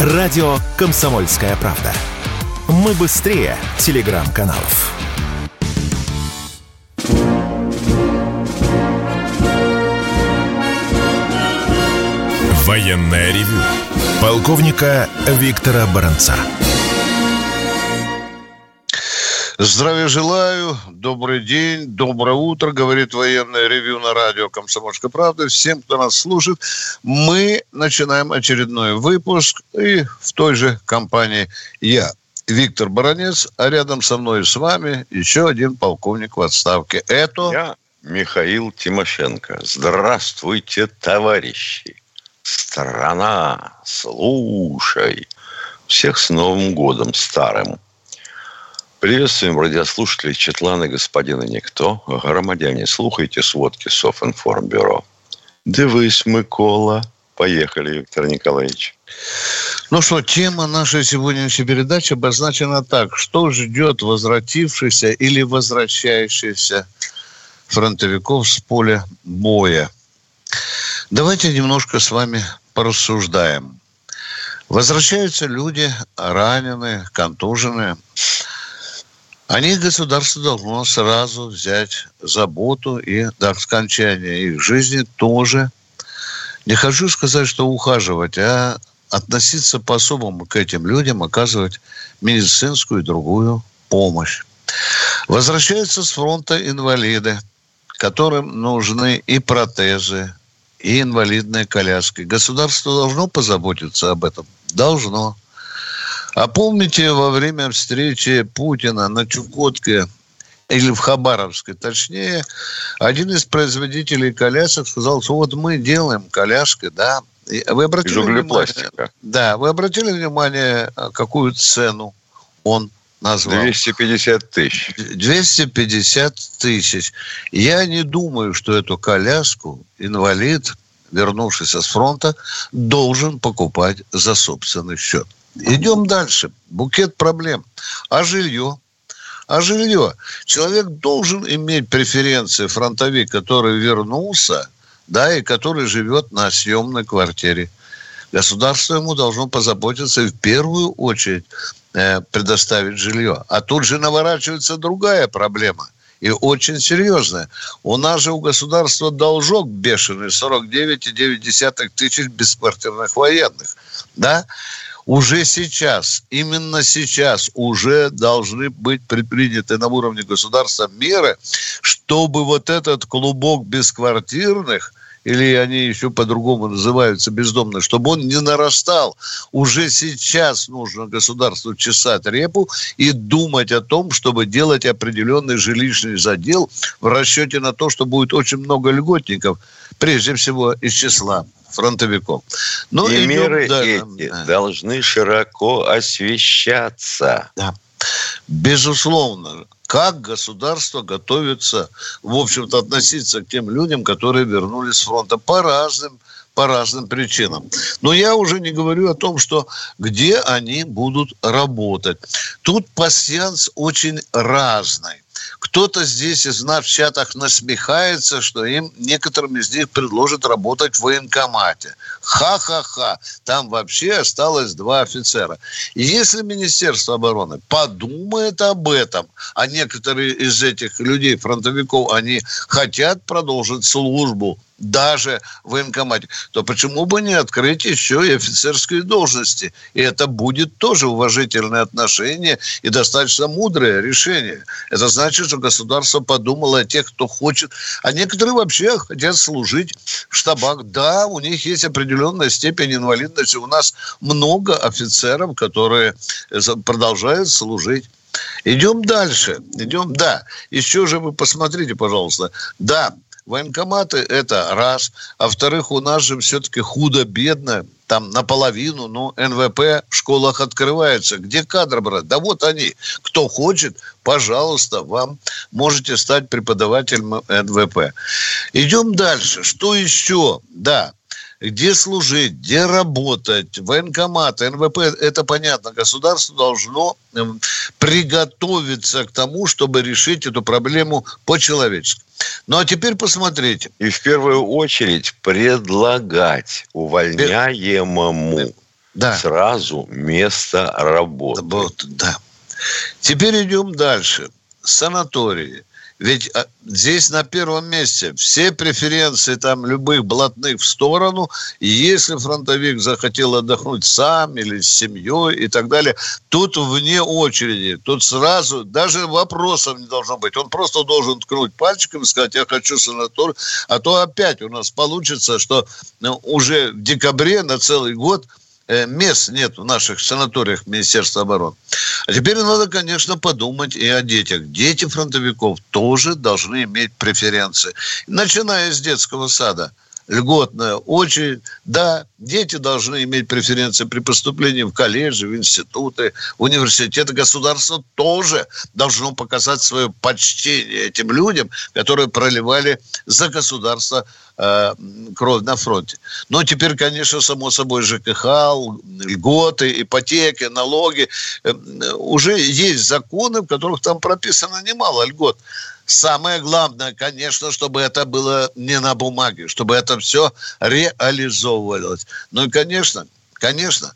Радио «Комсомольская правда». Мы быстрее телеграм-каналов. Военная ревю. Полковника Виктора Баранца. Здравия желаю, добрый день, доброе утро, говорит военное ревю на радио «Комсомольская правда». Всем, кто нас слушает, мы начинаем очередной выпуск и в той же компании я, Виктор Баранец, а рядом со мной и с вами еще один полковник в отставке. Это... Я Михаил Тимошенко. Здравствуйте, товарищи. Страна, слушай. Всех с Новым годом старым. Приветствуем радиослушателей Четлана господина Никто. Громадяне, слухайте сводки Софинформбюро. Дивись, Микола. Поехали, Виктор Николаевич. Ну что, тема нашей сегодняшней передачи обозначена так. Что ждет возвратившихся или возвращающихся фронтовиков с поля боя? Давайте немножко с вами порассуждаем. Возвращаются люди раненые, контуженные – они государство должно сразу взять заботу и до скончания их жизни тоже. Не хочу сказать, что ухаживать, а относиться по-особому к этим людям, оказывать медицинскую и другую помощь. Возвращаются с фронта инвалиды, которым нужны и протезы, и инвалидные коляски. Государство должно позаботиться об этом? Должно. А помните, во время встречи Путина на Чукотке или в Хабаровске, точнее, один из производителей колясок сказал, что вот мы делаем коляски, да. Вы обратили Из внимание, да, вы обратили внимание, какую цену он назвал? 250 тысяч. 250 тысяч. Я не думаю, что эту коляску инвалид, вернувшийся с фронта, должен покупать за собственный счет. Идем дальше. Букет проблем. А жилье? А жилье? Человек должен иметь преференции фронтовик, который вернулся, да, и который живет на съемной квартире. Государство ему должно позаботиться в первую очередь э, предоставить жилье. А тут же наворачивается другая проблема – и очень серьезная. У нас же у государства должок бешеный 49,9 тысяч бесквартирных военных. Да? Уже сейчас, именно сейчас уже должны быть предприняты на уровне государства меры, чтобы вот этот клубок бесквартирных или они еще по-другому называются бездомные, чтобы он не нарастал. Уже сейчас нужно государству чесать репу и думать о том, чтобы делать определенный жилищный задел в расчете на то, что будет очень много льготников, прежде всего из числа фронтовиков. Ну, и идем, меры да, эти должны широко освещаться. Да. Безусловно. Как государство готовится, в общем-то, относиться к тем людям, которые вернулись с фронта по разным по разным причинам. Но я уже не говорю о том, что где они будут работать. Тут пассианс очень разный. Кто-то здесь из нас в чатах насмехается, что им некоторым из них предложат работать в военкомате. Ха-ха-ха. Там вообще осталось два офицера. Если Министерство обороны подумает об этом, а некоторые из этих людей, фронтовиков, они хотят продолжить службу даже в военкомате, то почему бы не открыть еще и офицерские должности? И это будет тоже уважительное отношение и достаточно мудрое решение. Это значит, что государство подумало о тех, кто хочет. А некоторые вообще хотят служить в штабах. Да, у них есть определенная степень инвалидности. У нас много офицеров, которые продолжают служить. Идем дальше. Идем, да. Еще же вы посмотрите, пожалуйста. Да, Военкоматы – это раз. А во-вторых, у нас же все-таки худо-бедно, там наполовину, но НВП в школах открывается. Где кадры брать? Да вот они. Кто хочет, пожалуйста, вам можете стать преподавателем НВП. Идем дальше. Что еще? Да, где служить, где работать, военкоматы, НВП, это понятно, государство должно эм, приготовиться к тому, чтобы решить эту проблему по-человечески. Ну а теперь посмотрите. И в первую очередь предлагать увольняемому да. сразу место работы. Да. Теперь идем дальше. Санатории. Ведь а, здесь на первом месте все преференции там любых блатных в сторону. И если фронтовик захотел отдохнуть сам или с семьей и так далее, тут вне очереди. Тут сразу даже вопросов не должно быть. Он просто должен ткнуть пальчиком и сказать, я хочу санаторий. А то опять у нас получится, что ну, уже в декабре на целый год – мест нет в наших санаториях Министерства обороны. А теперь надо, конечно, подумать и о детях. Дети фронтовиков тоже должны иметь преференции. Начиная с детского сада – льготная очередь. Да, дети должны иметь преференции при поступлении в колледжи, в институты, в университеты. Государство тоже должно показать свое почтение этим людям, которые проливали за государство э, кровь на фронте. Но теперь, конечно, само собой ЖКХ, льготы, ипотеки, налоги. Э, уже есть законы, в которых там прописано немало льгот. Самое главное, конечно, чтобы это было не на бумаге, чтобы это все реализовывалось. Ну и, конечно, конечно,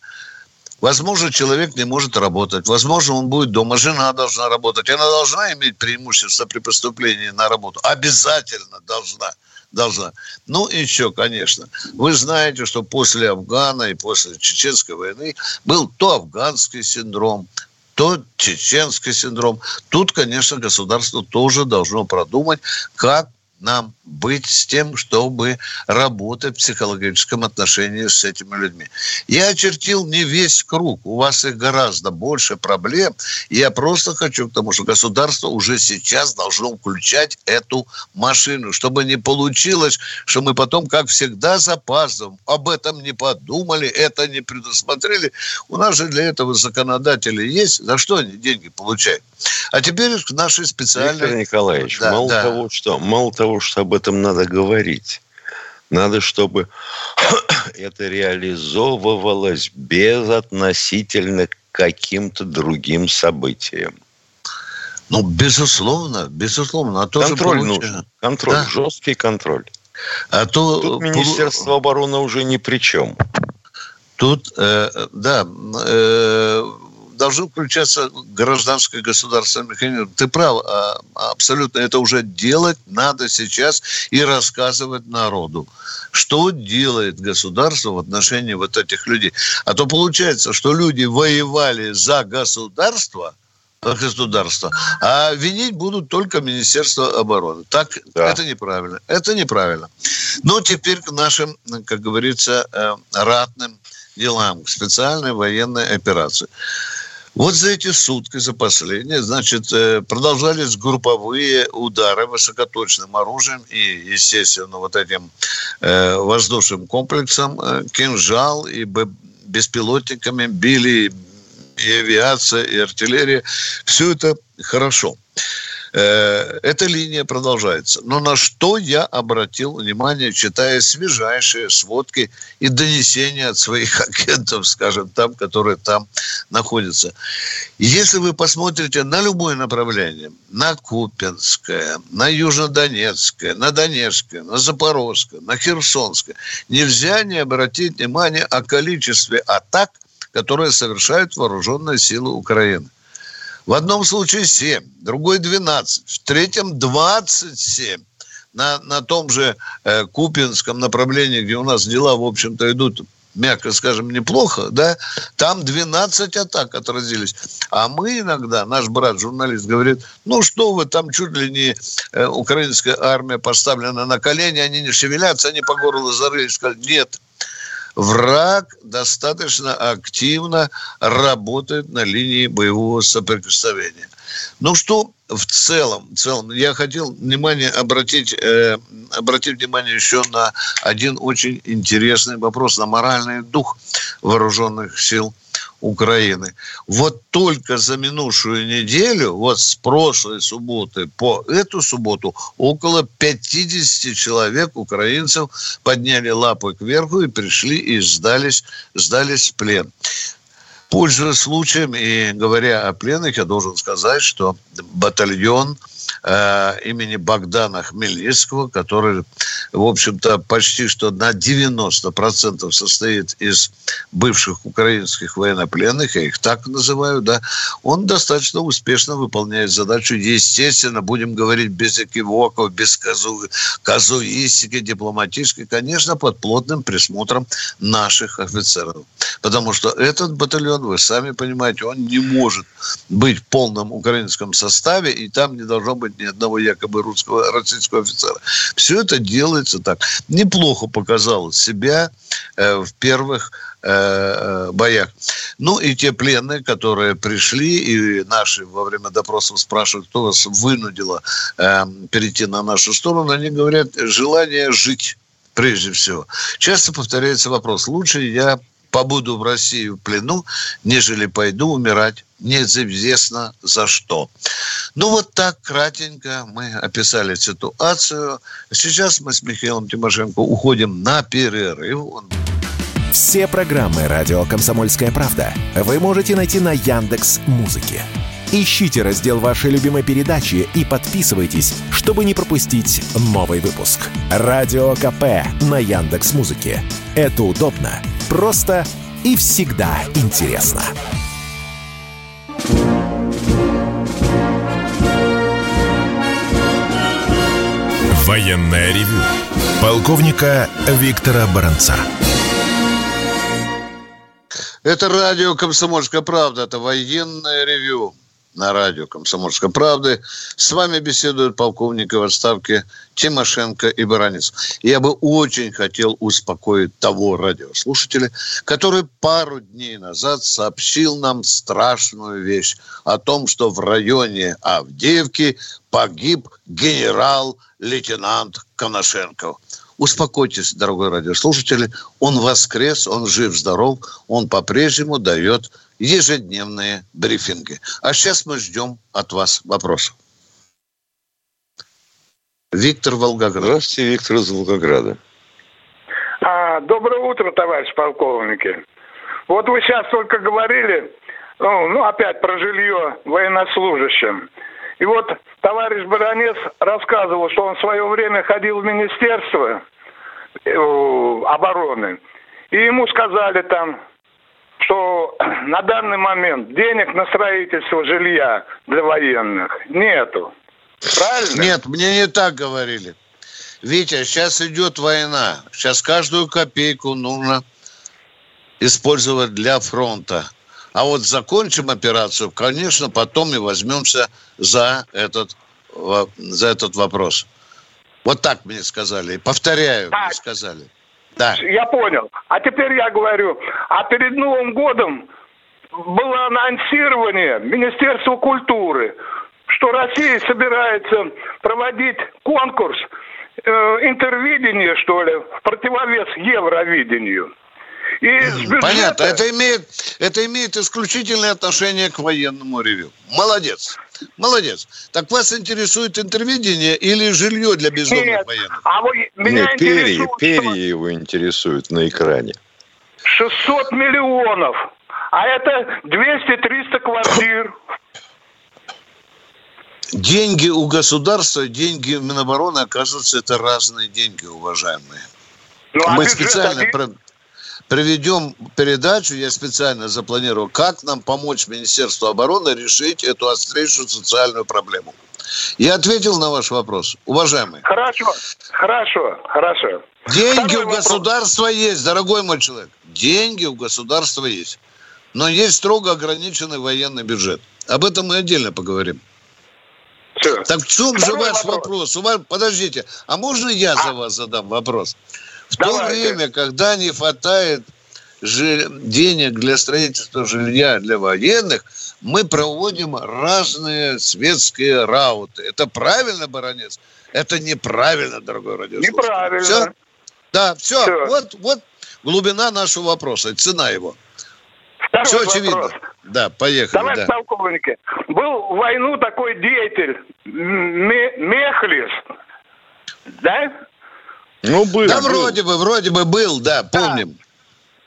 Возможно, человек не может работать. Возможно, он будет дома. Жена должна работать. Она должна иметь преимущество при поступлении на работу. Обязательно должна. Должна. Ну, и еще, конечно. Вы знаете, что после Афгана и после Чеченской войны был то афганский синдром, то чеченский синдром. Тут, конечно, государство тоже должно продумать, как нам быть с тем, чтобы работать в психологическом отношении с этими людьми. Я очертил не весь круг. У вас их гораздо больше проблем. я просто хочу к тому, что государство уже сейчас должно включать эту машину, чтобы не получилось, что мы потом, как всегда, запаздываем. Об этом не подумали, это не предусмотрели. У нас же для этого законодатели есть. За что они деньги получают? А теперь к нашей специальной... Виктор Николаевич, да, мало, да. Того, что, мало того, что об этом надо говорить, надо, чтобы это реализовывалось безотносительно к каким-то другим событиям. Ну, безусловно, безусловно. А контроль получ... нужен. Контроль, да. жесткий контроль. А то... Тут Министерство обороны уже ни при чем. Тут, э, да, э, должен включаться гражданское государственный механизм. Ты прав, а, абсолютно. Это уже делать надо сейчас и рассказывать народу, что делает государство в отношении вот этих людей. А то получается, что люди воевали за государство – государства, а винить будут только Министерство обороны. Так да. это неправильно. Это неправильно. Но теперь к нашим, как говорится, э, ратным делам, к специальной военной операции. Вот за эти сутки, за последние, значит, э, продолжались групповые удары высокоточным оружием и, естественно, вот этим э, воздушным комплексом э, «Кинжал» и беспилотниками били и авиация, и артиллерия. Все это хорошо. Э, эта линия продолжается. Но на что я обратил внимание, читая свежайшие сводки и донесения от своих агентов, скажем, там, которые там находятся. Если вы посмотрите на любое направление, на Купинское, на Южнодонецкое, на Донецкое, на Запорожское, на Херсонское, нельзя не обратить внимание о количестве атак, которые совершают вооруженные силы Украины. В одном случае 7, другой 12, в третьем 27. На, на том же э, Купинском направлении, где у нас дела, в общем-то, идут мягко скажем, неплохо, да, там 12 атак отразились. А мы иногда, наш брат-журналист говорит, ну что вы, там чуть ли не э, украинская армия поставлена на колени, они не шевелятся, они по горло зарылись. Нет, враг достаточно активно работает на линии боевого соприкосновения. Ну что в целом, в целом, я хотел внимание обратить, э, обратить внимание еще на один очень интересный вопрос, на моральный дух вооруженных сил Украины. Вот только за минувшую неделю, вот с прошлой субботы по эту субботу, около 50 человек, украинцев, подняли лапы кверху и пришли и сдались, сдались в плен. Пользуясь случаем и говоря о пленных, я должен сказать, что батальон э, имени Богдана Хмельницкого, который, в общем-то, почти что на 90% состоит из бывших украинских военнопленных, я их так называю, да, он достаточно успешно выполняет задачу. Естественно, будем говорить без экивоков, без казу, казуистики, дипломатической, конечно, под плотным присмотром наших офицеров. Потому что этот батальон, вы сами понимаете, он не может быть в полном украинском составе, и там не должно быть ни одного якобы русского, российского офицера. Все это делается так. Неплохо показал себя э, в первых э, э, боях. Ну и те пленные, которые пришли, и наши во время допросов спрашивают, кто вас вынудило э, перейти на нашу сторону, они говорят, желание жить прежде всего. Часто повторяется вопрос, лучше я побуду в России в плену, нежели пойду умирать неизвестно за что. Ну вот так кратенько мы описали ситуацию. Сейчас мы с Михаилом Тимошенко уходим на перерыв. Все программы радио Комсомольская правда вы можете найти на Яндекс Музыке. Ищите раздел вашей любимой передачи и подписывайтесь, чтобы не пропустить новый выпуск. Радио КП на Яндекс Музыке. Это удобно, просто и всегда интересно. Военное ревю полковника Виктора Баранца. Это радио «Комсомольская правда», это военное ревю на радио «Комсомольской правды». С вами беседуют полковники в отставке Тимошенко и Баранец. Я бы очень хотел успокоить того радиослушателя, который пару дней назад сообщил нам страшную вещь о том, что в районе Авдеевки погиб генерал-лейтенант Коношенков. Успокойтесь, дорогой радиослушатель, он воскрес, он жив-здоров, он по-прежнему дает ежедневные брифинги. А сейчас мы ждем от вас вопросов. Виктор Волгоград. Здравствуйте, Виктор из Волгограда. А, доброе утро, товарищ полковники. Вот вы сейчас только говорили, ну, ну опять про жилье военнослужащим. И вот товарищ Баранец рассказывал, что он в свое время ходил в Министерство э, обороны. И ему сказали там, что на данный момент денег на строительство жилья для военных нету. Правильно? Нет, мне не так говорили. Витя, сейчас идет война. Сейчас каждую копейку нужно использовать для фронта. А вот закончим операцию, конечно, потом и возьмемся за этот, за этот вопрос. Вот так мне сказали. Повторяю, так. мне сказали. Да. Я понял. А теперь я говорю, а перед Новым годом было анонсирование Министерства культуры, что Россия собирается проводить конкурс э, интервидения, что ли, в противовес Евровидению. И бюджета... Понятно. Это имеет, это имеет исключительное отношение к военному ревю. Молодец. Молодец. Так вас интересует интервидение или жилье для бездомных Нет, военных? А вы, меня Нет, перья, перья его интересуют на экране. 600 миллионов. А это 200-300 квартир. Деньги у государства, деньги Минобороны, оказывается, это разные деньги, уважаемые. Ну, а Мы специально... Один проведем передачу, я специально запланировал, как нам помочь Министерству обороны решить эту острейшую социальную проблему. Я ответил на ваш вопрос, уважаемый. Хорошо, хорошо, хорошо. Деньги Второй у вопрос. государства есть, дорогой мой человек. Деньги у государства есть. Но есть строго ограниченный военный бюджет. Об этом мы отдельно поговорим. Все. Так в чем Второй же ваш вопрос? вопрос? Подождите, а можно я а? за вас задам вопрос? В Давайте. то время, когда не хватает денег для строительства жилья для военных, мы проводим разные светские рауты. Это правильно, баронец? Это неправильно, дорогой радиослушатель. Неправильно. Все? Да, все. все. Вот, вот глубина нашего вопроса, цена его. Второй все вопрос. очевидно. Да, поехали. Товарищ да. полковники, был в войну такой деятель Мехлис, да? Ну, был. Да, был. вроде бы, вроде бы был, да, помним.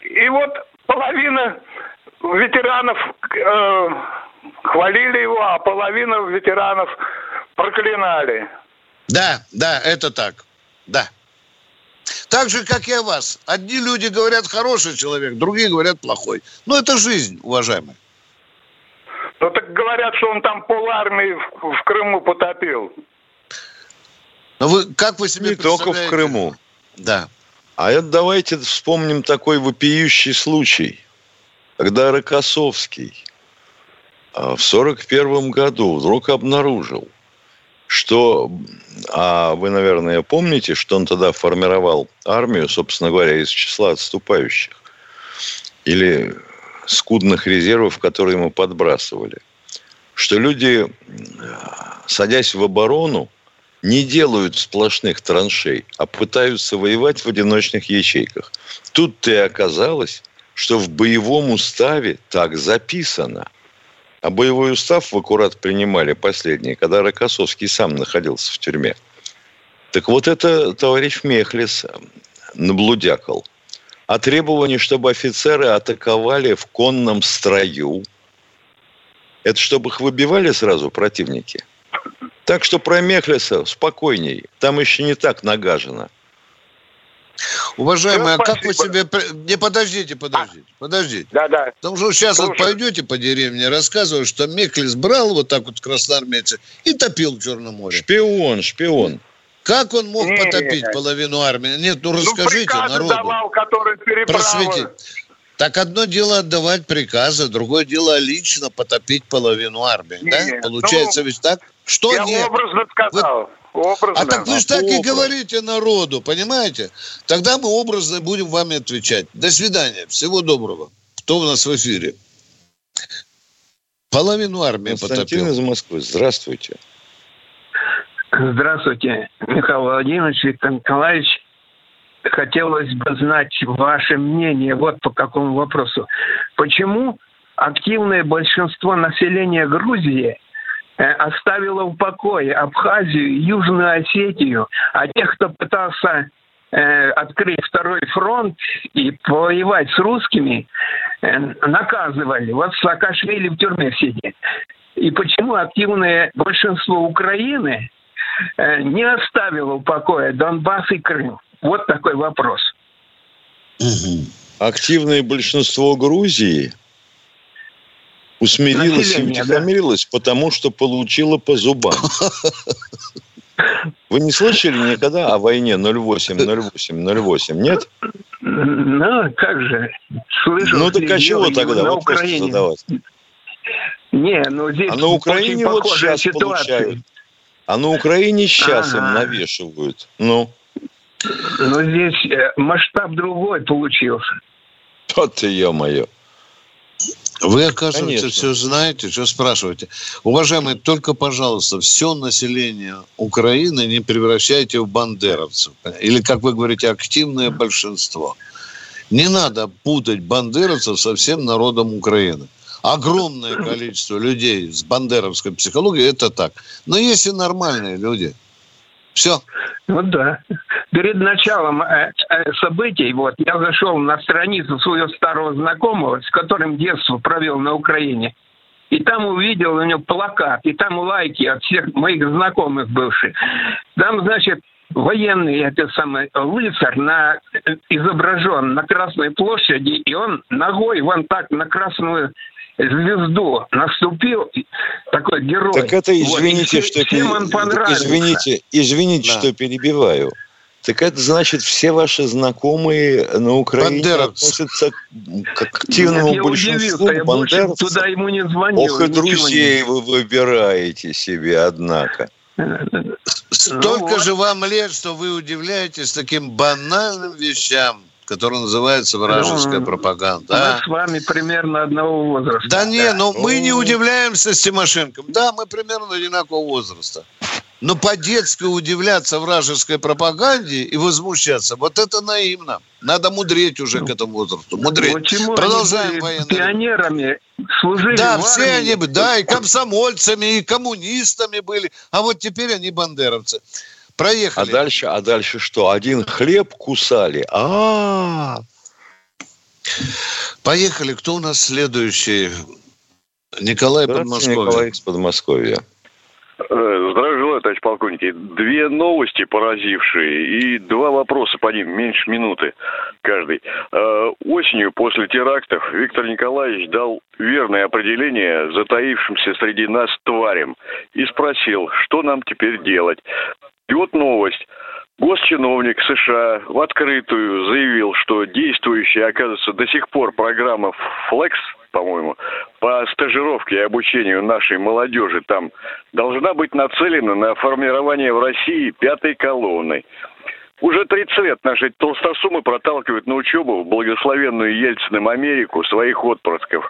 Да. И вот половина ветеранов э, хвалили его, а половина ветеранов проклинали. Да, да, это так. Да. Так же, как и о вас. Одни люди говорят хороший человек, другие говорят плохой. Ну, это жизнь, уважаемый. Ну, так говорят, что он там пол армии в, в Крыму потопил. Но вы, как вы себе Не только в Крыму. Да. А это давайте вспомним такой вопиющий случай, когда Рокоссовский а, в сорок первом году вдруг обнаружил, что, а вы, наверное, помните, что он тогда формировал армию, собственно говоря, из числа отступающих или скудных резервов, которые ему подбрасывали, что люди, садясь в оборону, не делают сплошных траншей, а пытаются воевать в одиночных ячейках. Тут-то и оказалось, что в боевом уставе так записано. А боевой устав в аккурат принимали последний, когда Рокоссовский сам находился в тюрьме. Так вот это товарищ Мехлис наблудякал. А требование, чтобы офицеры атаковали в конном строю, это чтобы их выбивали сразу противники – так что про Мехлиса спокойней. Там еще не так нагажено. Уважаемый, а как вы себе... Не, подождите, подождите, подождите. Да, да. Потому что сейчас вот пойдете по деревне, рассказывают, что Мехлис брал вот так вот красноармейца и топил в Черном море. Шпион, шпион. Как он мог не, потопить не, половину армии? Нет, ну, ну расскажите ну, народу. давал, который Просвети. Так одно дело отдавать приказы, другое дело лично потопить половину армии, не, да? Получается ну, ведь так? Что я нет? образно сказал. Вы... Образно. А так вы же так и говорите народу, понимаете? Тогда мы образно будем вами отвечать. До свидания. Всего доброго. Кто у нас в эфире? Половину армии Константин потопил. из Москвы. Здравствуйте. Здравствуйте, Михаил Владимирович, Виктор Николаевич. Хотелось бы знать ваше мнение вот по какому вопросу. Почему активное большинство населения Грузии Э, оставила в покое Абхазию, Южную Осетию, а тех, кто пытался э, открыть второй фронт и воевать с русскими, э, наказывали. Вот Саакашвили в тюрьме сидит. И почему активное большинство Украины не оставило в покое Донбасс и Крым? Вот такой вопрос. Активное большинство Грузии – Усмирилась и утихомирилась, да. потому что получила по зубам. Вы не слышали никогда о войне 08, 08, 08, нет? Ну, как же. Слышал. Ну, так а чего тогда? На вот Украине. задавать. Не, ну здесь А на Украине вот сейчас ситуация. получают. А на Украине сейчас ага. им навешивают. Ну. Но здесь э, масштаб другой получился. Вот ты, ё-моё. Вы, оказывается, Конечно. все знаете, что спрашиваете. Уважаемые, только, пожалуйста, все население Украины не превращайте в бандеровцев. Или, как вы говорите, активное большинство. Не надо путать бандеровцев со всем народом Украины. Огромное количество людей с бандеровской психологией – это так. Но есть и нормальные люди. Все. Ну да перед началом э, э, событий, вот, я зашел на страницу своего старого знакомого, с которым детство провел на Украине, и там увидел у него плакат, и там лайки от всех моих знакомых бывших. Там, значит, военный, это самый лыцарь, на, э, изображен на Красной площади, и он ногой вон так на красную звезду наступил такой герой. Так это извините, вот, что всем он понравился. извините, извините, да. что перебиваю. Так это значит, все ваши знакомые на Украине Бандеровцы. относятся к активному Нет, большинству я бандеровцев. туда ему не звонил. Ох, и друзей вы выбираете себе, однако. Столько ну, же вам лет, что вы удивляетесь таким банальным вещам который называется вражеская ну, пропаганда. Мы а? с вами примерно одного возраста. Да, да. не, но ну, мы не удивляемся с Тимошенко. Да, мы примерно одинакового возраста. Но по-детски удивляться вражеской пропаганде и возмущаться, вот это наивно. Надо мудреть уже к этому возрасту. Мудреть. Почему Продолжаем военные. Пионерами служили Да, все они, да, и комсомольцами, и коммунистами были. А вот теперь они бандеровцы. Проехали. А дальше, а дальше что? Один хлеб кусали. А, -а, -а. Поехали. Кто у нас следующий? Николай Подмосковье. Николай из Подмосковья. Здравия полковники, две новости поразившие и два вопроса по ним, меньше минуты каждый. Э, осенью после терактов Виктор Николаевич дал верное определение затаившимся среди нас тварям и спросил, что нам теперь делать. И вот новость. Госчиновник США в открытую заявил, что действующая, оказывается, до сих пор программа Flex, по-моему, по стажировке и обучению нашей молодежи там должна быть нацелена на формирование в России пятой колонны. Уже 30 лет наши толстосумы проталкивают на учебу в благословенную Ельциным Америку своих отпрысков.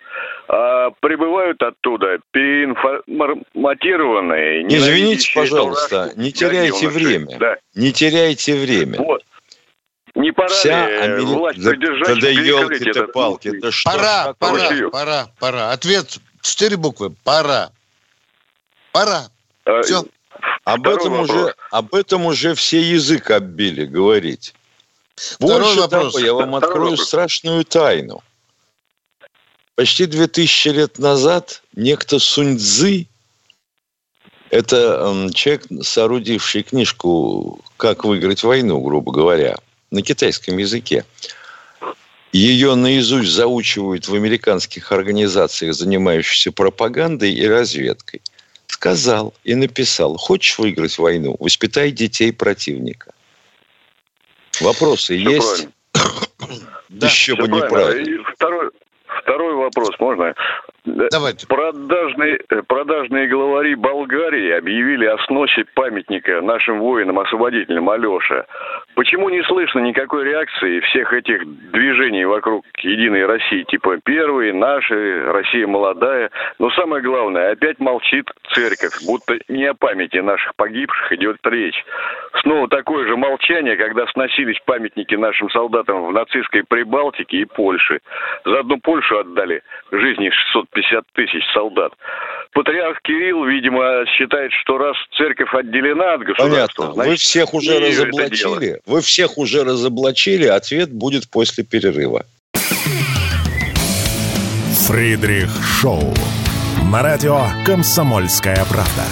А прибывают оттуда переинформатированные... Извините, пожалуйста, не теряйте время. Да. Не теряйте время. Вот. Не пора Вся ли Амери... власть да, придержать да, елки-то палки, это что? Пора, пора, пора, пора. Ответ четыре буквы. Пора. Пора. А, Все. Об этом, уже, об этом уже все язык оббили говорить. Больше вопрос. того, я вам Второй открою вопрос. страшную тайну. Почти две тысячи лет назад некто Сунь Цзы, это человек, соорудивший книжку «Как выиграть войну», грубо говоря, на китайском языке. Ее наизусть заучивают в американских организациях, занимающихся пропагандой и разведкой – сказал и написал, хочешь выиграть войну, воспитай детей противника. Вопросы Все есть? Да, Еще бы неправильно. Второй, второй вопрос, можно? Давайте. Продажные, продажные главари Болгарии объявили о сносе памятника нашим воинам-освободителям Алеша. Почему не слышно никакой реакции всех этих движений вокруг Единой России, типа первые, наши, Россия молодая? Но самое главное, опять молчит церковь, будто не о памяти наших погибших идет речь. Снова такое же молчание, когда сносились памятники нашим солдатам в нацистской Прибалтике и Польше. За одну Польшу отдали жизни 600 50 тысяч солдат. Патриарх Кирилл, видимо, считает, что раз церковь отделена от государства... Понятно. Значит, Вы всех уже разоблачили. Вы всех уже разоблачили. Ответ будет после перерыва. Фридрих Шоу. На радио «Комсомольская правда».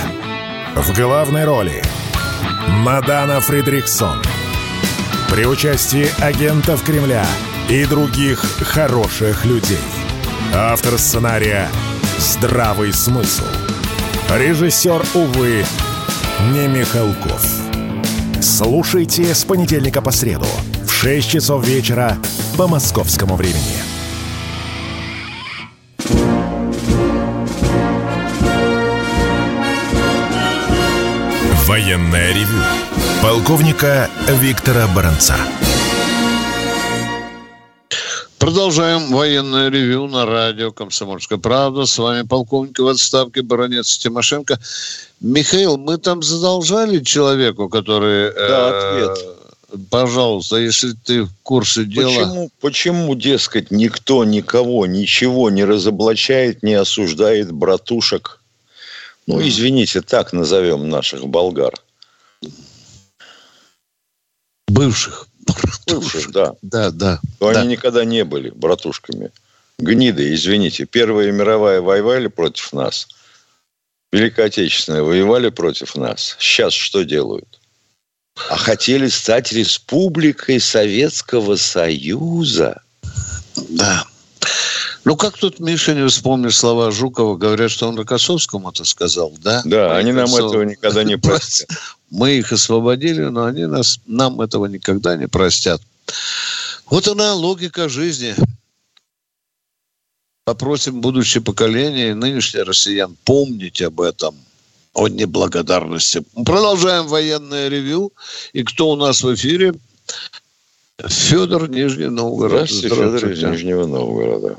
В главной роли Мадана Фридрихсон. При участии агентов Кремля и других хороших людей – Автор сценария «Здравый смысл». Режиссер, увы, не Михалков. Слушайте с понедельника по среду в 6 часов вечера по московскому времени. Военная ревю. Полковника Виктора Баранца. Продолжаем военное ревю на радио «Комсомольская правда». С вами полковник в отставке баронец Тимошенко. Михаил, мы там задолжали человеку, который... Да, э, ответ. Пожалуйста, если ты в курсе дела... Почему, почему, дескать, никто никого ничего не разоблачает, не осуждает братушек? Ну, извините, так назовем наших болгар. Бывших. Бывших, да. Да, да. Но да. они никогда не были братушками. Гниды, извините. Первая мировая воевали против нас. Великая Отечественная воевали против нас. Сейчас что делают? А хотели стать республикой Советского Союза. Да. Ну, как тут, Миша, не вспомнишь слова Жукова, говорят, что он Рокоссовскому это сказал, да? Да, они нам этого никогда не простят. Мы их освободили, но они нас, нам этого никогда не простят. Вот она логика жизни. Попросим будущее поколение нынешние россиян помнить об этом, о неблагодарности. Продолжаем военное ревю. И кто у нас в эфире? Федор Нижний Новгород. Здравствуйте, Здравствуйте. Федор из Нижнего Новгорода.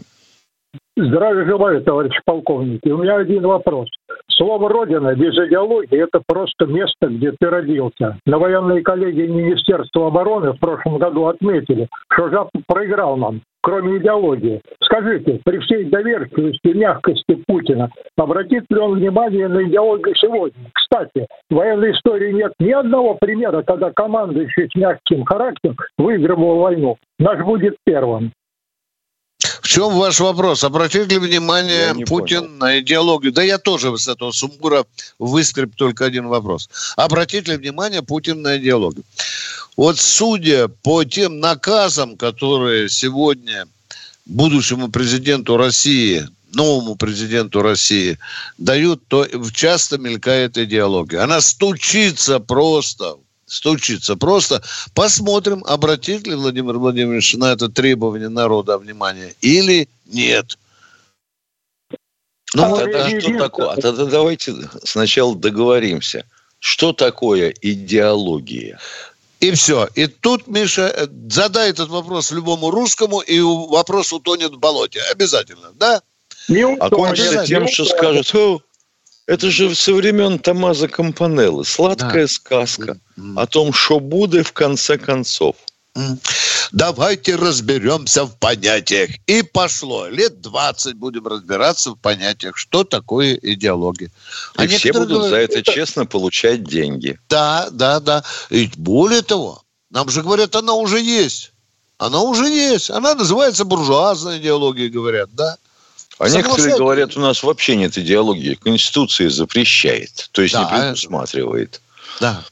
Здравия желаю, товарищ полковники. У меня один вопрос. Слово «Родина» без идеологии – это просто место, где ты родился. На военной коллегии Министерства обороны в прошлом году отметили, что Запад проиграл нам, кроме идеологии. Скажите, при всей доверчивости и мягкости Путина, обратит ли он внимание на идеологию сегодня? Кстати, в военной истории нет ни одного примера, когда командующий с мягким характером выигрывал войну. Наш будет первым. В чем ваш вопрос? Обратили ли внимание Путин понял. на идеологию? Да я тоже с этого сумбура выскреб только один вопрос. Обратили ли внимание Путин на идеологию? Вот судя по тем наказам, которые сегодня будущему президенту России, новому президенту России дают, то часто мелькает идеология. Она стучится просто стучится. Просто посмотрим, обратит ли Владимир Владимирович на это требование народа внимания или нет. Ну, а тогда что такое? А тогда давайте сначала договоримся. Что такое идеология? И все. И тут, Миша, задай этот вопрос любому русскому, и вопрос утонет в болоте. Обязательно, да? Не а кончится тем, что скажут, это же со времен Томазо Кампанеллы. Сладкая да. сказка о том, что будет в конце концов. Давайте разберемся в понятиях. И пошло. Лет 20 будем разбираться в понятиях, что такое идеология. И а все будут говорят, за это честно получать деньги. Да, да, да. И более того, нам же говорят, она уже есть. Она уже есть. Она называется буржуазная идеология, говорят, да. А некоторые говорят, у нас вообще нет идеологии. Конституция запрещает, то есть да, не предусматривает. Да.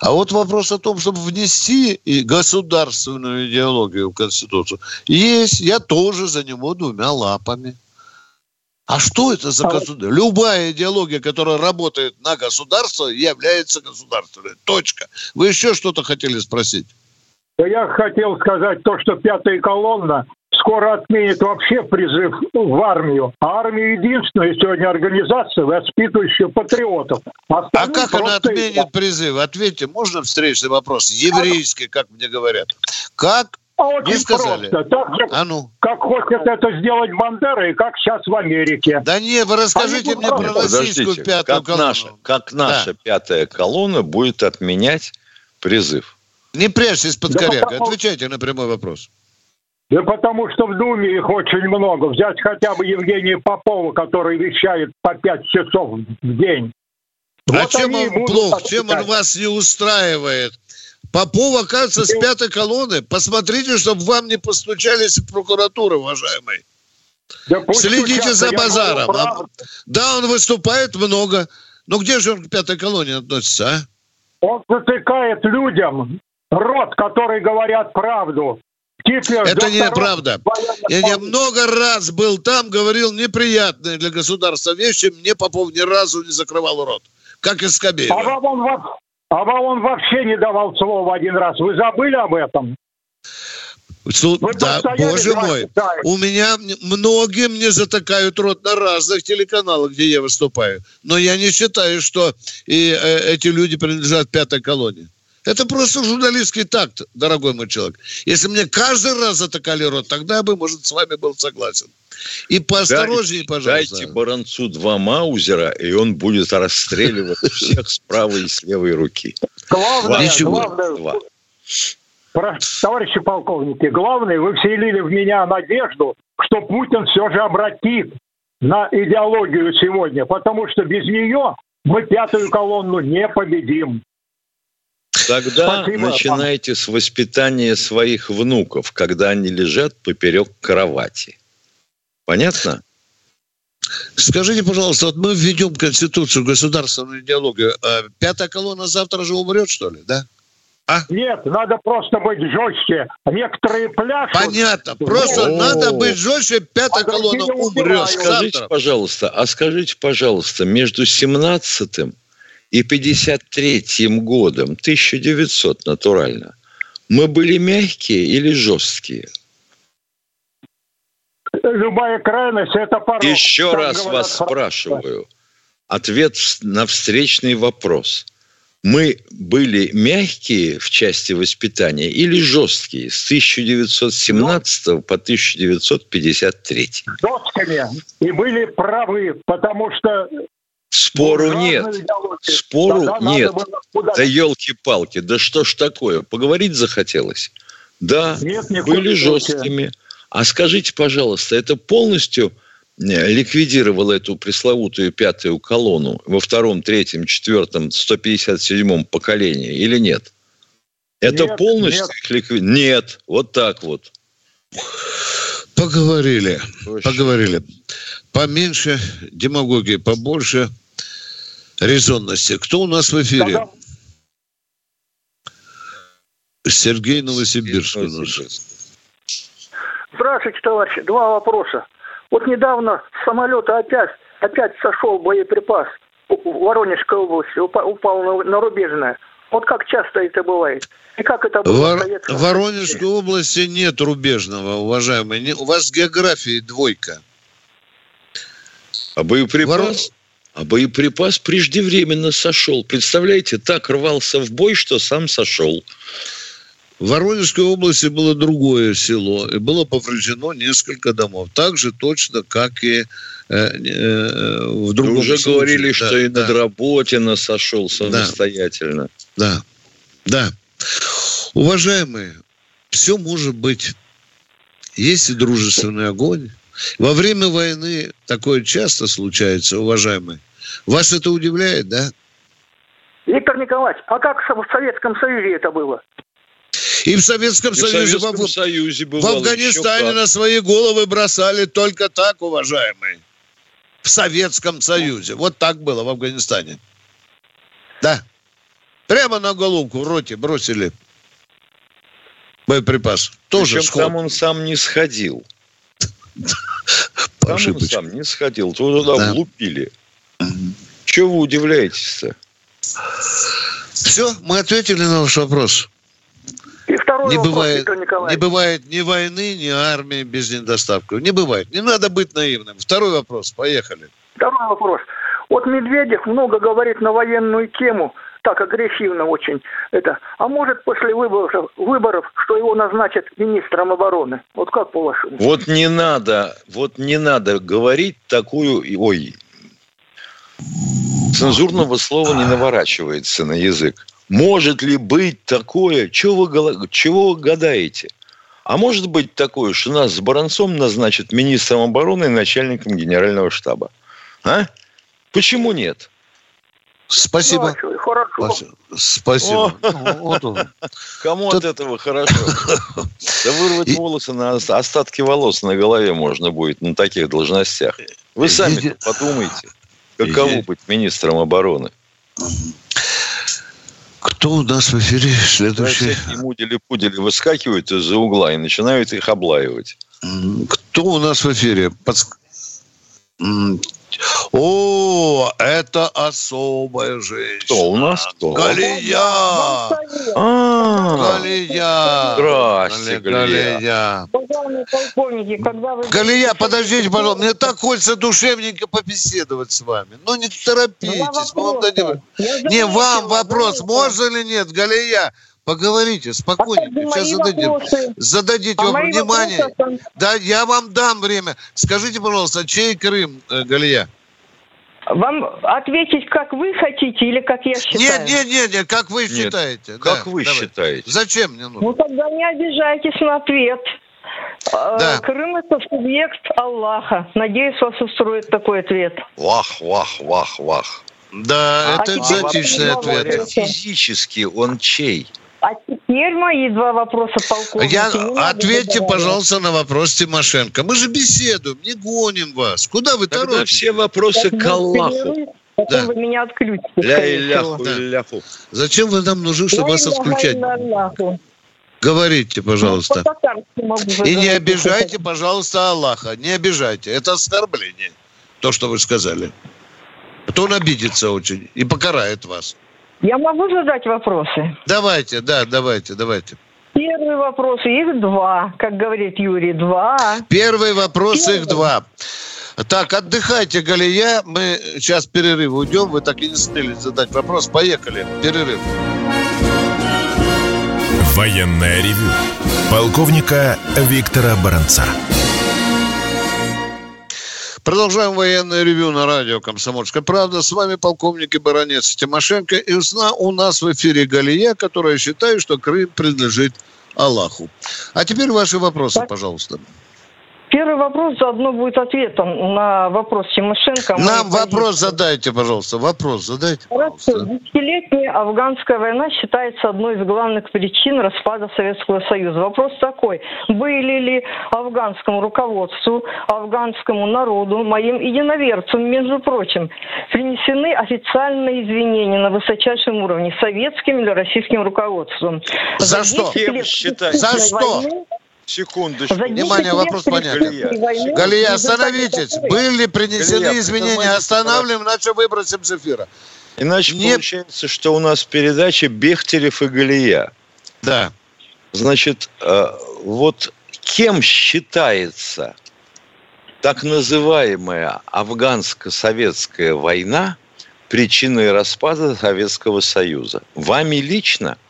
А вот вопрос о том, чтобы внести и государственную идеологию в Конституцию, есть. Я тоже за него двумя лапами. А что это за государство? Любая идеология, которая работает на государство, является государственной. Точка. Вы еще что-то хотели спросить? Я хотел сказать то, что пятая колонна скоро отменит вообще призыв в армию. А армия единственная сегодня организация, воспитывающая патриотов. А как она отменит это. призыв? Ответьте, можно встречный вопрос? Еврейский, как мне говорят. Как а очень Не сказали. просто. Так же, а ну. как хочет это сделать Бандера и как сейчас в Америке. Да не, вы расскажите мне про российскую пятую как колонну. Наша, как наша да. пятая колонна будет отменять призыв? Не прячьтесь под да потому... отвечайте на прямой вопрос. Да потому что в Думе их очень много. Взять хотя бы Евгения Попова, который вещает по пять часов в день. А вот чем он плох? Чем он вас не устраивает? Попов, оказывается, с пятой колонны. Посмотрите, чтобы вам не постучались в прокуратуру, уважаемый. Да Следите за базаром. А, да, он выступает много. Но где же он к пятой колонне относится, а? Он затыкает людям рот, которые говорят правду. Гитлер Это неправда. Я, я много раз был там, говорил неприятные для государства вещи, мне Попов ни разу не закрывал рот. Как из Скобеева. А вам, он, а вам он вообще не давал слова один раз. Вы забыли об этом? Вы да, боже мой, у меня многим не затыкают рот на разных телеканалах, где я выступаю. Но я не считаю, что и, э, эти люди принадлежат пятой колонии. Это просто журналистский такт, дорогой мой человек. Если мне каждый раз затыкали рот, тогда я бы, может, с вами был согласен. И поосторожнее, дайте, пожалуйста. Дайте Баранцу два маузера, и он будет расстреливать всех с правой и с левой руки. Главное, главное, товарищи полковники, главное, вы вселили в меня надежду, что Путин все же обратит на идеологию сегодня, потому что без нее мы пятую колонну не победим. Тогда Спасибо. начинайте с воспитания своих внуков, когда они лежат поперек кровати. Понятно? Скажите, пожалуйста, вот мы введем Конституцию, государственную идеологию. А пятая колонна завтра же умрет, что ли, да? А? Нет, надо просто быть жестче. Некоторые пляшут. Понятно. Просто О-о-о. надо быть жестче, пятая а колонна умрет. Скажите, завтра. пожалуйста, а скажите, пожалуйста, между 17 и 53-м годом, 1900 натурально, мы были мягкие или жесткие? Любая крайность – это порог. Еще раз вас спрашиваю. Ответ на встречный вопрос. Мы были мягкие в части воспитания или жесткие с 1917 по 1953? Жесткими. И были правы, потому что Спору ну, нет. Спору Тогда нет. Да елки-палки, да что ж такое? Поговорить захотелось? Да, нет, были жесткими. А скажите, пожалуйста, это полностью э, ликвидировало эту пресловутую пятую колонну во втором, третьем, четвертом, 157-м поколении или нет? Это нет, полностью нет. их ликвидировало? Нет, вот так вот. Поговорили, Очень. поговорили. Поменьше демагогии, побольше резонности. Кто у нас в эфире? Да-да. Сергей Новосибирск. Здравствуйте, товарищи. Два вопроса. Вот недавно с самолета опять, опять сошел боеприпас в Воронежской области, упал на, на рубежное. Вот как часто это бывает? И как это было Вор... в Воронежской области нет рубежного, уважаемые. У вас географии двойка. А боеприпас? Вор... А боеприпас преждевременно сошел. Представляете, так рвался в бой, что сам сошел. В Воронежской области было другое село, и было повреждено несколько домов. Так же точно, как и э, э, в другом Вы уже случае. говорили, да, что и да. над Работина сошел самостоятельно. Да, да. Уважаемые, все может быть. Есть и дружественный огонь. Во время войны такое часто случается, уважаемые. Вас это удивляет, да? Виктор Николаевич, а как в Советском Союзе это было? И в Советском, и Союзе, в Советском в, Союзе в Афганистане на свои головы бросали только так, уважаемые. В Советском Союзе. Вот так было в Афганистане. Да. Прямо на головку в роте бросили боеприпас. Тоже Причем сход. там он сам не сходил. Там он сам не сходил. Туда да. влупили. Чего вы удивляетесь-то? Все, мы ответили на ваш вопрос. И второй не вопрос, бывает, Не бывает ни войны, ни армии без недостатка. Не бывает. Не надо быть наивным. Второй вопрос. Поехали. Второй вопрос. Вот Медведев много говорит на военную тему, так агрессивно очень. Это. А может после выборов, выборов, что его назначат министром обороны? Вот как по-вашему? Вот не надо, вот не надо говорить такую, ой, цензурного слова не наворачивается на язык. Может ли быть такое? Чего вы, чего вы гадаете? А может быть такое, что нас с Баранцом назначат министром обороны и начальником генерального штаба? А? Почему нет? Спасибо. Хорошо. Спасибо. Кому от этого хорошо? Да вырвать волосы на остатки волос на голове можно будет на таких должностях. Вы сами подумайте, каково быть министром обороны. Кто у нас в эфире следующий? Да, мудили-пудели выскакивают из-за угла и начинают их облаивать. Кто у нас в эфире? Подск... О, это особая женщина. Кто у нас? Кто? Галия! А, Галия! Здрасте, Галия. Галия, подождите, пожалуйста. Мне так хочется душевненько побеседовать с вами. Ну, не торопитесь. Мы вам дадим... Не, вам вопрос, можно или нет, Галия? Поговорите спокойненько. Сейчас зададим. Зададите а вам внимание. Вопросы... Да, я вам дам время. Скажите, пожалуйста, чей Крым, э, Галия? Вам ответить, как вы хотите или как я считаю? Нет, нет, нет, нет как вы нет, считаете. Как да, вы давай. считаете? Зачем мне нужно? Ну тогда не обижайтесь на ответ. А, да. Крым это субъект Аллаха. Надеюсь, вас устроит такой ответ. Вах, вах, вах, вах. Да, а это экзотичный ответ. Физически он чей? А теперь мои два вопроса, полковник. Я, ответьте, пожалуйста, на вопрос Тимошенко. Мы же беседуем, не гоним вас. Куда вы Тогда торопитесь? все вопросы к Аллаху. Потом да. вы меня отключите. Ля иляху, да. Зачем вы нам нужны, чтобы вас отключать? Говорите, пожалуйста. Ну, И не обижайте, пожалуйста, Аллаха. Не обижайте. Это оскорбление, то, что вы сказали. То он обидится очень и покарает вас. Я могу задать вопросы? Давайте, да, давайте, давайте. Первый вопрос, их два, как говорит Юрий, два. Первый вопрос, Первый. их два. Так, отдыхайте, Галия. Мы сейчас перерыв уйдем. Вы так и не смели задать вопрос. Поехали. Перерыв. Военная ревю. Полковника Виктора Баранца. Продолжаем военное ревю на радио «Комсомольская правда». С вами полковник и баронец Тимошенко. И у нас в эфире Галия, которая считает, что Крым принадлежит Аллаху. А теперь ваши вопросы, пожалуйста. Первый вопрос заодно будет ответом на вопрос Тимошенко. Нам вопрос задайте, пожалуйста. Вопрос задайте. Хорошо. Десятилетняя афганская война считается одной из главных причин распада Советского Союза. Вопрос такой. Были ли афганскому руководству, афганскому народу, моим единоверцам, между прочим, принесены официальные извинения на высочайшем уровне советским или российским руководством? За, За что? За что? Войны, Секундочку. Внимание, вопрос понятен. Галия, Галия остановитесь. Были принесены Галия, изменения. Останавливаем, иначе выбросим с эфира. Иначе Не... получается, что у нас передача Бехтерев и Галия. Да. Значит, э, вот кем считается так называемая афганско-советская война причиной распада Советского Союза? Вами лично –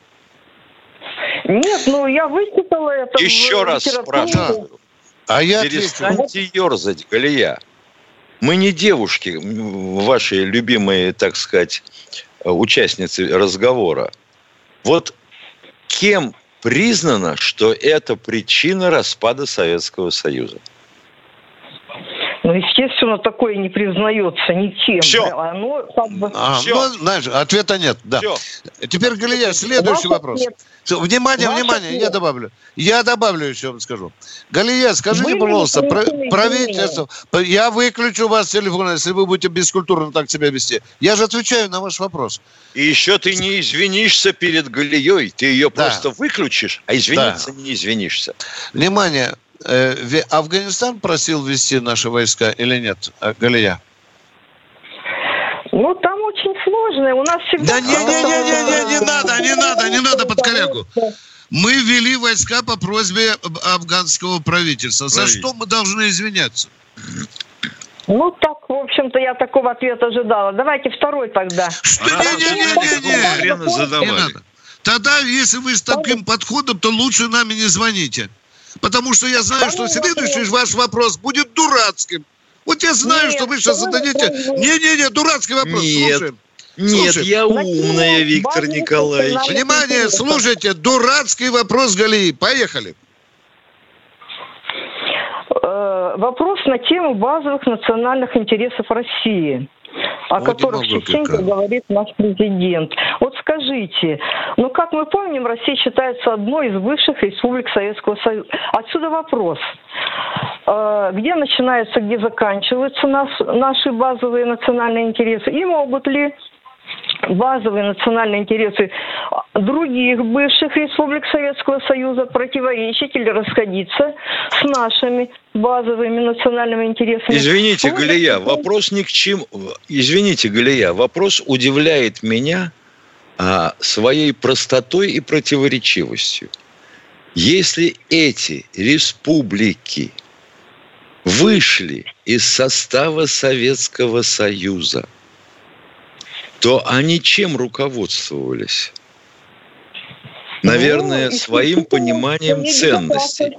нет, ну я вычитала это. Еще раз спрашиваю. А я Перестаньте отвечу. ерзать, Галия. Мы не девушки, ваши любимые, так сказать, участницы разговора. Вот кем признано, что это причина распада Советского Союза? Ну, естественно, такое не признается никем. Все. Оно как бы... а, Все. Ну, знаешь, ответа нет. Да. Все. Теперь, Галия, следующий вопрос. Нет. Внимание, Ваша внимание, я добавлю. Я добавлю еще вам скажу. Галия, скажите, вы пожалуйста, про, правительство... Я выключу вас телефон, если вы будете бескультурно так себя вести. Я же отвечаю на ваш вопрос. И еще ты не извинишься перед Галией. Ты ее да. просто выключишь, а извиниться да. не извинишься. Внимание, Афганистан просил ввести наши войска или нет, э, Галия? Ну, там очень сложно. У нас всегда... Да не-не-не, не надо, не надо, не надо под коллегу. Мы ввели войска по просьбе афганского правительства. За что мы должны извиняться? Ну, так, в общем-то, я такого ответа ожидала. Давайте второй тогда. Не-не-не-не-не. Тогда, если вы с таким подходом, то лучше нами не звоните. Потому что я знаю, что следующий ваш вопрос будет дурацким. Вот я знаю, Нет, что вы сейчас зададите... Не-не-не, дурацкий вопрос. Нет. Слушаем. Нет, Слушай, я умная, Виктор Николаевич. Внимание, слушайте, дурацкий вопрос, Галии. Поехали. Э, вопрос на тему базовых национальных интересов России о вот которых частенько говорит наш президент. Вот скажите, ну как мы помним, Россия считается одной из высших республик Советского Союза. Отсюда вопрос. Э, где начинаются, где заканчиваются нас, наши базовые национальные интересы? И могут ли базовые национальные интересы других бывших республик Советского Союза противоречить или расходиться с нашими базовыми национальными интересами. Извините, Галия, вопрос ни к чему. Извините, Галия, вопрос удивляет меня своей простотой и противоречивостью. Если эти республики вышли из состава Советского Союза – то они чем руководствовались? Наверное, ну, своим пониманием ценностей.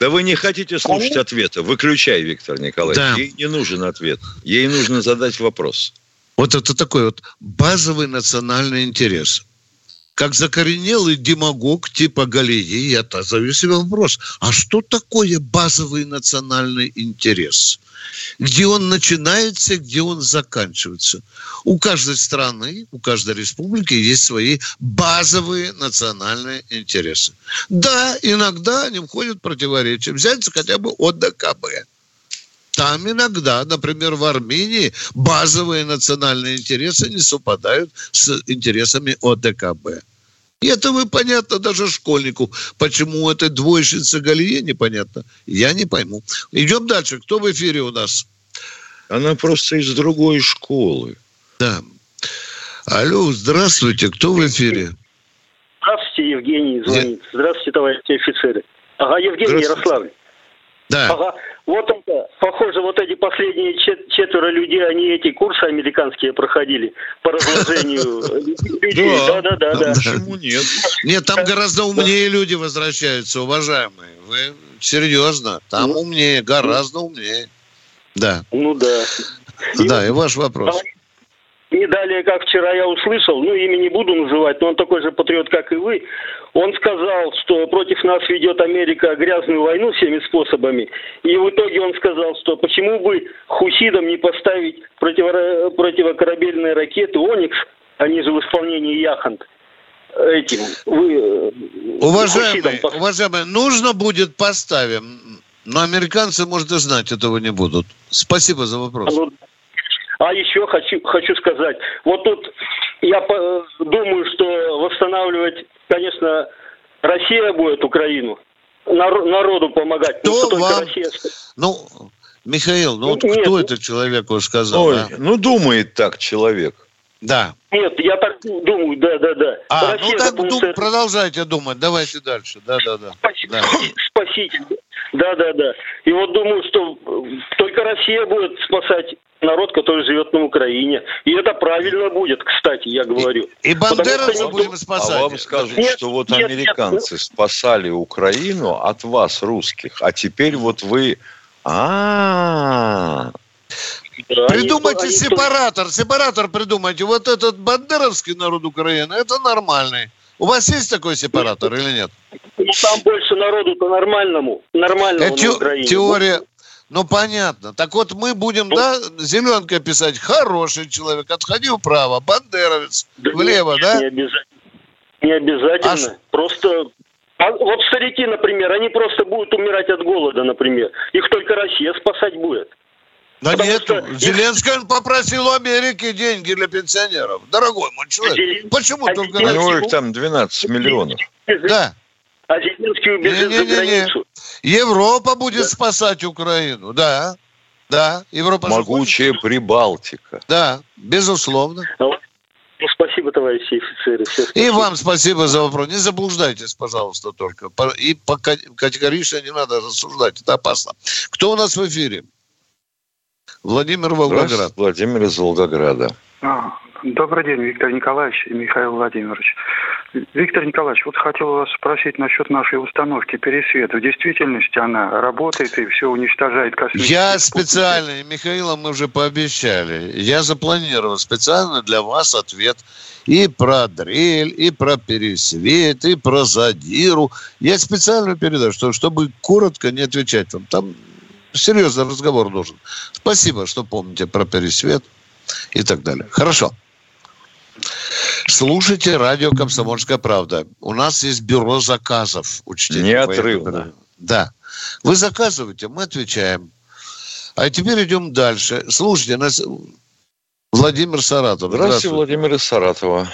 Да вы не хотите слушать ответа. Выключай, Виктор Николаевич. Да. Ей не нужен ответ. Ей нужно задать вопрос. Вот это такой вот базовый национальный интерес как закоренелый демагог типа Галии, я задаю себе вопрос, а что такое базовый национальный интерес? Где он начинается, где он заканчивается? У каждой страны, у каждой республики есть свои базовые национальные интересы. Да, иногда они входят в противоречие. Взять хотя бы ОДКБ. Там иногда, например, в Армении базовые национальные интересы не совпадают с интересами ОДКБ. И это вы понятно даже школьнику. Почему этой двоечнице Галие непонятно. Я не пойму. Идем дальше. Кто в эфире у нас? Она просто из другой школы. Да. Алло, здравствуйте. Кто в эфире? Здравствуйте, Евгений звонит. Здравствуйте, товарищи офицеры. Ага, Евгений Ярославль. Да. Ага. Вот это, похоже, вот эти последние чет- четверо людей, они эти курсы американские проходили по разложению людей. Да, да, да, да. Почему нет? Нет, там гораздо умнее люди возвращаются, уважаемые. Вы серьезно? Там ну. умнее, гораздо умнее. Да. Ну да. Да, и ваш вопрос. Не далее, как вчера я услышал, ну, имя не буду называть, но он такой же патриот, как и вы, он сказал, что против нас ведет Америка грязную войну всеми способами, и в итоге он сказал, что почему бы хусидам не поставить противо противокорабельные ракеты «Оникс», они же в исполнении «Яхант», этим. Вы, э, уважаемый, уважаемый, нужно будет поставим, но американцы, может, и знать этого не будут. Спасибо за вопрос. Ну, а еще хочу, хочу сказать, вот тут я думаю, что восстанавливать, конечно, Россия будет Украину, народу помогать. Кто ну, вам... Россия... Ну, Михаил, ну вот Нет, кто ну... это человеку сказал? Ой, а? Ну, думает так человек. Да. Нет, я так думаю, да, да, да. А, Россия, ну так дум, продолжайте думать, давайте дальше, да, да, да. Спасибо. Да. Спаситель. Да, да, да. И вот думаю, что только Россия будет спасать народ, который живет на Украине. И это правильно будет, кстати, я говорю. И, и бандеровцев будем спасать. А вам скажут, нет, что вот нет, американцы нет, спасали Украину от вас, русских, а теперь вот вы... А, -а, -а. Да, Придумайте они, сепаратор, они... сепаратор придумайте. Вот этот бандеровский народ Украины, это нормальный. У вас есть такой сепаратор или нет? Ну, там больше народу по нормальному, нормальному это на Украине. Теория, ну, понятно. Так вот мы будем, ну, да, зеленкой писать, хороший человек, отходи вправо, бандеровец, да влево, нет, да? Не обязательно. Не обязательно. А просто а вот старики, например, они просто будут умирать от голода, например. Их только Россия спасать будет. Да Потому нет, что... Зеленский он попросил у Америки деньги для пенсионеров. Дорогой мой человек, Зелен... почему а только... У него их там 12 миллионов. Да. А Зеленский убежит не, не, не, за границу. Европа будет да. спасать Украину, да. Да, Европа Могучая будет... Прибалтика. Да, безусловно. Ну, спасибо, товарищи офицеры. И вам спасибо за вопрос. Не заблуждайтесь, пожалуйста, только. И категорично не надо рассуждать, это опасно. Кто у нас в эфире? Владимир Волгоград. Владимир из Волгограда. А, добрый день, Виктор Николаевич и Михаил Владимирович. Виктор Николаевич, вот хотел вас спросить насчет нашей установки «Пересвет». В действительности она работает и все уничтожает космические Я специально, Михаила мы уже пообещали, я запланировал специально для вас ответ и про дрель, и про пересвет, и про задиру. Я специально передаю, что, чтобы коротко не отвечать вам. Там серьезный разговор нужен. Спасибо, что помните про пересвет и так далее. Хорошо. Слушайте радио «Комсомольская правда». У нас есть бюро заказов. Учтите. Неотрывно. Да. Вы заказываете, мы отвечаем. А теперь идем дальше. Слушайте, нас... Владимир Саратов. Здравствуйте, Здравствуйте, Владимир из Саратова.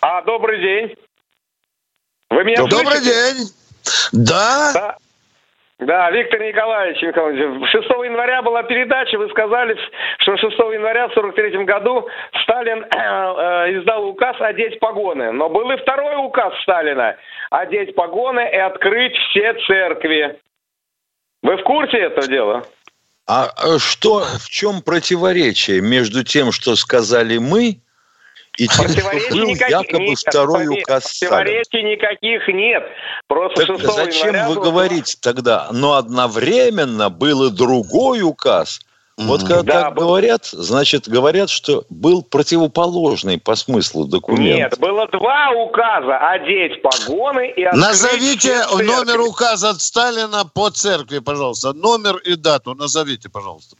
А, добрый день. Вы меня Добрый слышите? день. Да? да. Да, Виктор Николаевич Николаевич, 6 января была передача, вы сказали, что 6 января в 43 году Сталин э, э, издал указ одеть погоны. Но был и второй указ Сталина одеть погоны и открыть все церкви. Вы в курсе этого дела? А э, что, в чем противоречие между тем, что сказали мы, и тем, что был якобы нет, второй указ Противоречий никаких нет. Просто так зачем вы было... говорите тогда? Но одновременно был и другой указ. Вот когда да, так был... говорят, значит, говорят, что был противоположный по смыслу документ. Нет, было два указа. Одеть погоны и Назовите номер указа от Сталина по церкви, пожалуйста. Номер и дату назовите, пожалуйста.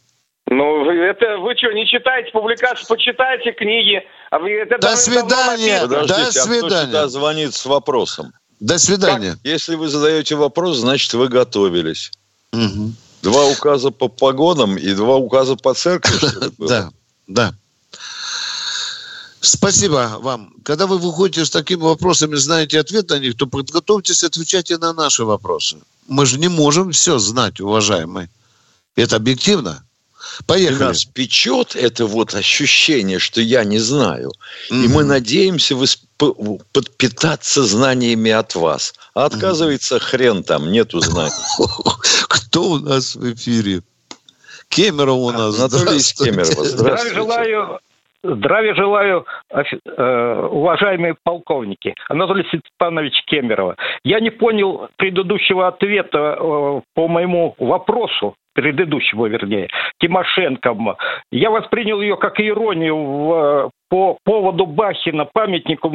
Ну, это вы что, не читаете публикации, почитайте книги. А вы, это До свидания. Подождите, До свидания. А кто сюда звонит с вопросом? До свидания. Как? Если вы задаете вопрос, значит, вы готовились. Угу. Два указа по погонам и два указа по церкви. Да, да. Спасибо вам. Когда вы выходите с такими вопросами, знаете ответ на них, то подготовьтесь отвечать и на наши вопросы. Мы же не можем все знать, уважаемые. Это объективно. Поехали. Нас печет это вот ощущение, что я не знаю. Mm-hmm. И мы надеемся восп- подпитаться знаниями от вас. А отказывается mm-hmm. хрен там, нету знаний. Кто у нас в эфире? Кемеров у нас. Анатолий Кемеров. Здравия желаю. Здравия желаю, э, уважаемые полковники. Анатолий Степанович Кемерова. Я не понял предыдущего ответа э, по моему вопросу предыдущего, вернее, Тимошенко. Я воспринял ее как иронию в, по поводу Бахина, памятнику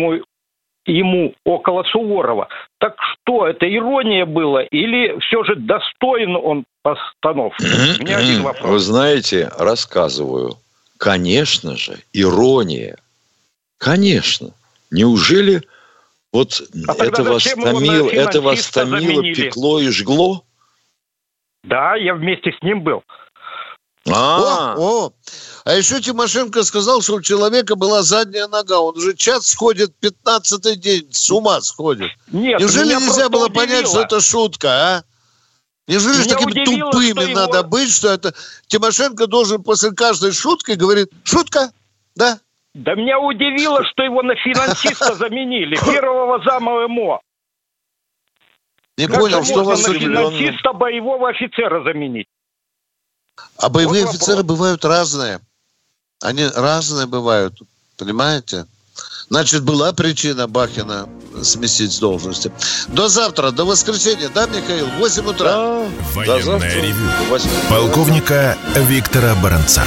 ему около Суворова. Так что, это ирония была или все же достоин он постановки? У меня один вопрос. Вы знаете, рассказываю. Конечно же, ирония. Конечно. Неужели вот а это вас томило, это вас томило, пекло и жгло? Да, я вместе с ним был. А, о, о. а еще Тимошенко сказал, что у человека была задняя нога. Он уже час сходит, 15 день, с ума сходит. Нет, Неужели нельзя было удивило. понять, что это шутка, а? Неужели меня такими удивило, тупыми надо его... быть, что это Тимошенко должен после каждой шутки говорить «шутка», да? Да меня удивило, что его на финансиста заменили, первого зама МО. Не понял, что вас... на финансиста боевого офицера заменить? А боевые вот офицеры бывают разные. Они разные бывают, понимаете? Значит, была причина Бахина сместить с должности. До завтра, до воскресенья, да, Михаил? 8 утра. Да, Военное ревю. Полковника Виктора Баранца.